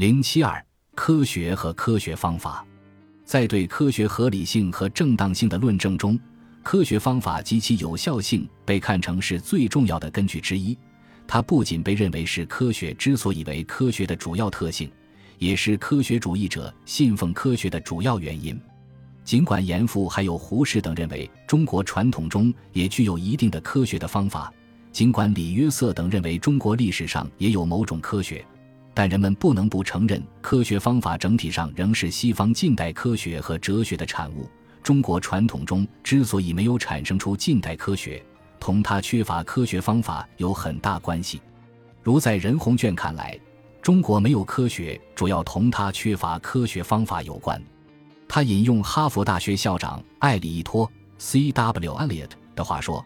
零七二，科学和科学方法，在对科学合理性和正当性的论证中，科学方法及其有效性被看成是最重要的根据之一。它不仅被认为是科学之所以为科学的主要特性，也是科学主义者信奉科学的主要原因。尽管严复还有胡适等认为中国传统中也具有一定的科学的方法，尽管李约瑟等认为中国历史上也有某种科学。但人们不能不承认，科学方法整体上仍是西方近代科学和哲学的产物。中国传统中之所以没有产生出近代科学，同它缺乏科学方法有很大关系。如在任鸿卷看来，中国没有科学，主要同它缺乏科学方法有关。他引用哈佛大学校长艾里伊托 （C.W. Eliot） 的话说：“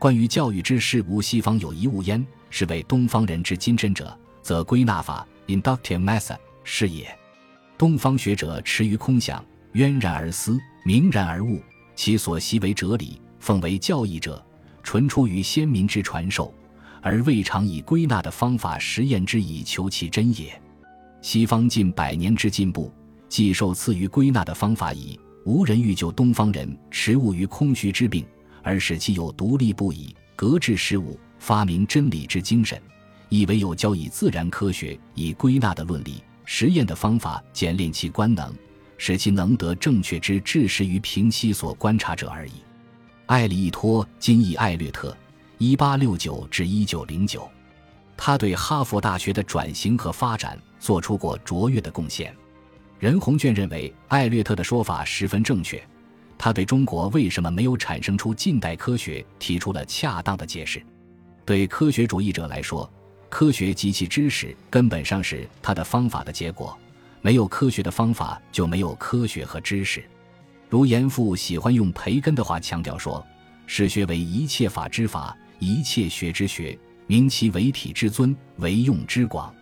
关于教育之事，无西方有一物焉，是为东方人之金针者。”则归纳法 （inductive method） 是也。东方学者持于空想，渊然而思，明然而悟，其所习为哲理，奉为教义者，纯出于先民之传授，而未尝以归纳的方法实验之以求其真也。西方近百年之进步，既受赐于归纳的方法矣，无人欲救东方人持物于空虚之病，而使其有独立不已、革制事物、发明真理之精神。亦唯有教以自然科学以归纳的论理、实验的方法，检练其官能，使其能得正确之治识于平息所观察者而已。艾里伊托今译艾略特，一八六九至一九零九，他对哈佛大学的转型和发展做出过卓越的贡献。任鸿卷认为艾略特的说法十分正确，他对中国为什么没有产生出近代科学提出了恰当的解释。对科学主义者来说，科学及其知识根本上是他的方法的结果，没有科学的方法就没有科学和知识。如严复喜欢用培根的话强调说：“史学为一切法之法，一切学之学，明其为体之尊，为用之广。”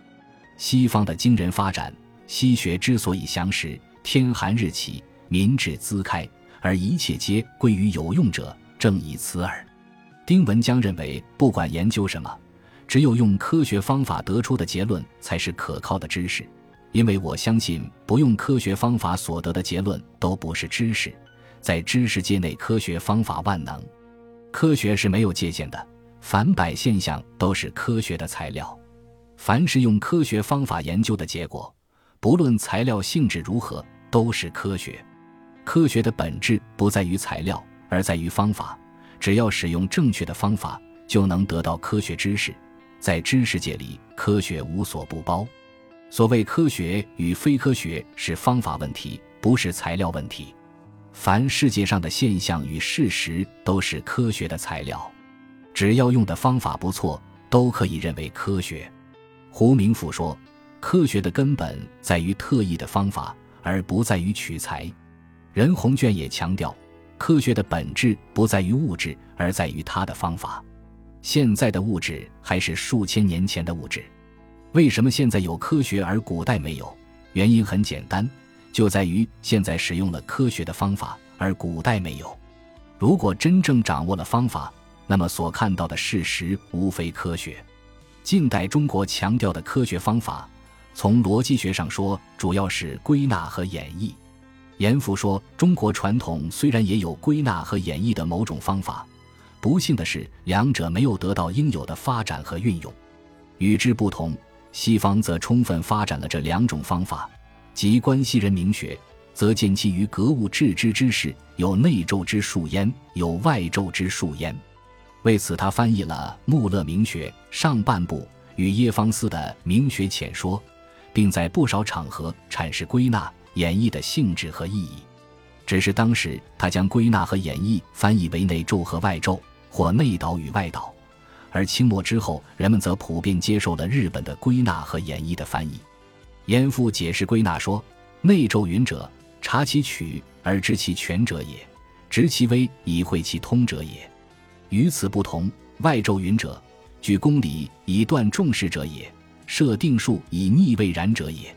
西方的惊人发展，西学之所以详实，天寒日起，民智滋开，而一切皆归于有用者，正以此耳。丁文江认为，不管研究什么。只有用科学方法得出的结论才是可靠的知识，因为我相信不用科学方法所得的结论都不是知识。在知识界内，科学方法万能，科学是没有界限的，凡百现象都是科学的材料。凡是用科学方法研究的结果，不论材料性质如何，都是科学。科学的本质不在于材料，而在于方法。只要使用正确的方法，就能得到科学知识。在知识界里，科学无所不包。所谓科学与非科学，是方法问题，不是材料问题。凡世界上的现象与事实，都是科学的材料。只要用的方法不错，都可以认为科学。胡明甫说：“科学的根本在于特异的方法，而不在于取材。”任鸿卷也强调：“科学的本质不在于物质，而在于它的方法。”现在的物质还是数千年前的物质，为什么现在有科学而古代没有？原因很简单，就在于现在使用了科学的方法，而古代没有。如果真正掌握了方法，那么所看到的事实无非科学。近代中国强调的科学方法，从逻辑学上说，主要是归纳和演绎。严复说，中国传统虽然也有归纳和演绎的某种方法。不幸的是，两者没有得到应有的发展和运用。与之不同，西方则充分发展了这两种方法。即关西人明学，则见其于格物致知之事，有内咒之术焉，有外咒之术焉。为此，他翻译了穆勒明学上半部与耶方斯的《明学浅说》，并在不少场合阐释归纳、演绎的性质和意义。只是当时他将归纳和演绎翻译为内咒和外咒。或内导与外导，而清末之后，人们则普遍接受了日本的归纳和演绎的翻译。严复解释归纳说：“内咒云者，察其曲而知其全者也；执其微以会其通者也。与此不同，外咒云者，举公理以断众事者也；设定数以逆未然者也。”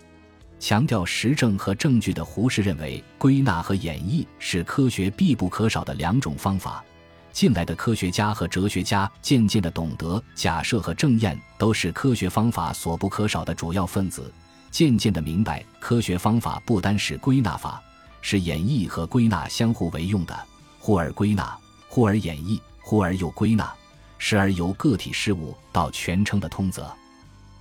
强调实证和证据的胡适认为，归纳和演绎是科学必不可少的两种方法。近来的科学家和哲学家渐渐地懂得，假设和证验都是科学方法所不可少的主要分子，渐渐地明白，科学方法不单是归纳法，是演绎和归纳相互为用的，忽而归纳，忽而演绎，忽而又归纳，时而由个体事物到全称的通则，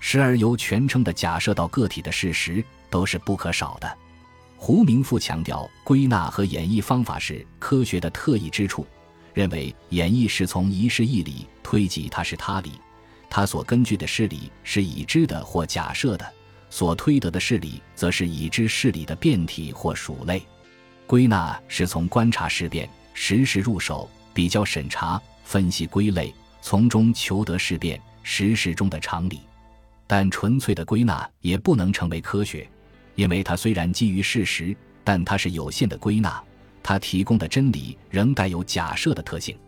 时而由全称的假设到个体的事实，都是不可少的。胡明复强调，归纳和演绎方法是科学的特异之处，认为演绎是从一事一理推及他是他理，他所根据的事理是已知的或假设的，所推得的事理则是已知事理的变体或属类。归纳是从观察事变、实时入手，比较审查、分析、归类，从中求得事变、实时中的常理。但纯粹的归纳也不能成为科学。因为它虽然基于事实，但它是有限的归纳，它提供的真理仍带有假设的特性。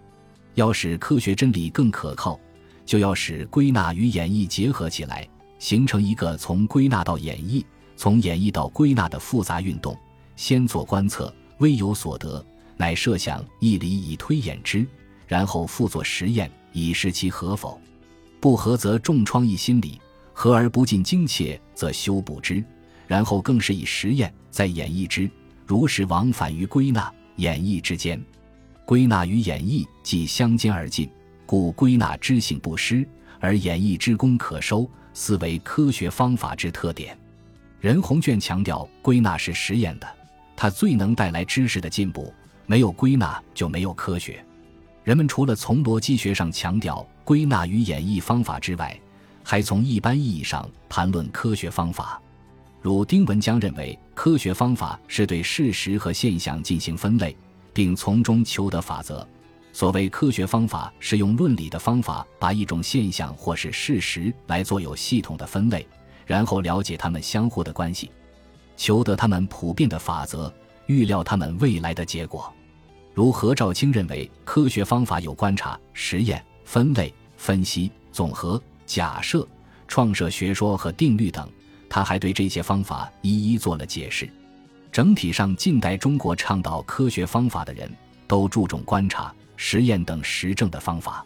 要使科学真理更可靠，就要使归纳与演绎结合起来，形成一个从归纳到演绎、从演绎到归纳的复杂运动。先做观测，微有所得，乃设想一理以推演之，然后复做实验，以示其合否。不合则重创一心理，合而不尽精切，则修补之。然后更是以实验再演绎之，如是往返于归纳、演绎之间。归纳与演绎既相兼而进，故归纳之性不失，而演绎之功可收，斯为科学方法之特点。任鸿隽强调，归纳是实验的，它最能带来知识的进步。没有归纳就没有科学。人们除了从逻辑学上强调归纳与演绎方法之外，还从一般意义上谈论科学方法。如丁文江认为，科学方法是对事实和现象进行分类，并从中求得法则。所谓科学方法，是用论理的方法把一种现象或是事实来做有系统的分类，然后了解它们相互的关系，求得它们普遍的法则，预料它们未来的结果。如何兆清认为，科学方法有观察、实验、分类、分析、总和、假设、创设学说和定律等。他还对这些方法一一做了解释。整体上，近代中国倡导科学方法的人都注重观察、实验等实证的方法。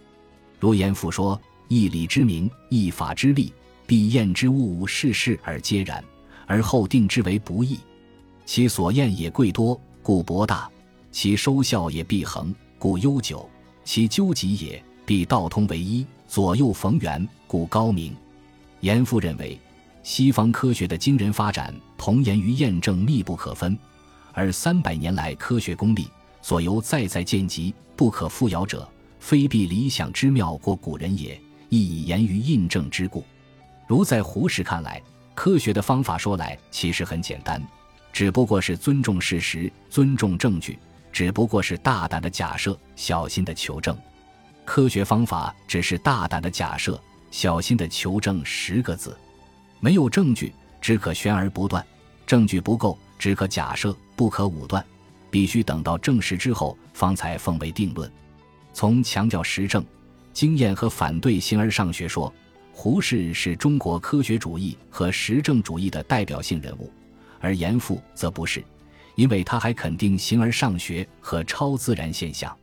如严复说：“一理之名，一法之利，必验之物物事事而皆然，而后定之为不易。其所验也贵多，故博大；其收效也必恒，故悠久；其究极也必道通为一，左右逢源，故高明。”严复认为。西方科学的惊人发展，同源于验证密不可分，而三百年来科学功力所由再再见及不可复摇者，非必理想之妙过古人也，亦以言于印证之故。如在胡适看来，科学的方法说来其实很简单，只不过是尊重事实、尊重证据，只不过是大胆的假设、小心的求证。科学方法只是大胆的假设、小心的求证十个字。没有证据，只可悬而不断；证据不够，只可假设，不可武断。必须等到证实之后，方才奉为定论。从强调实证、经验和反对形而上学说，胡适是中国科学主义和实证主义的代表性人物，而严复则不是，因为他还肯定形而上学和超自然现象。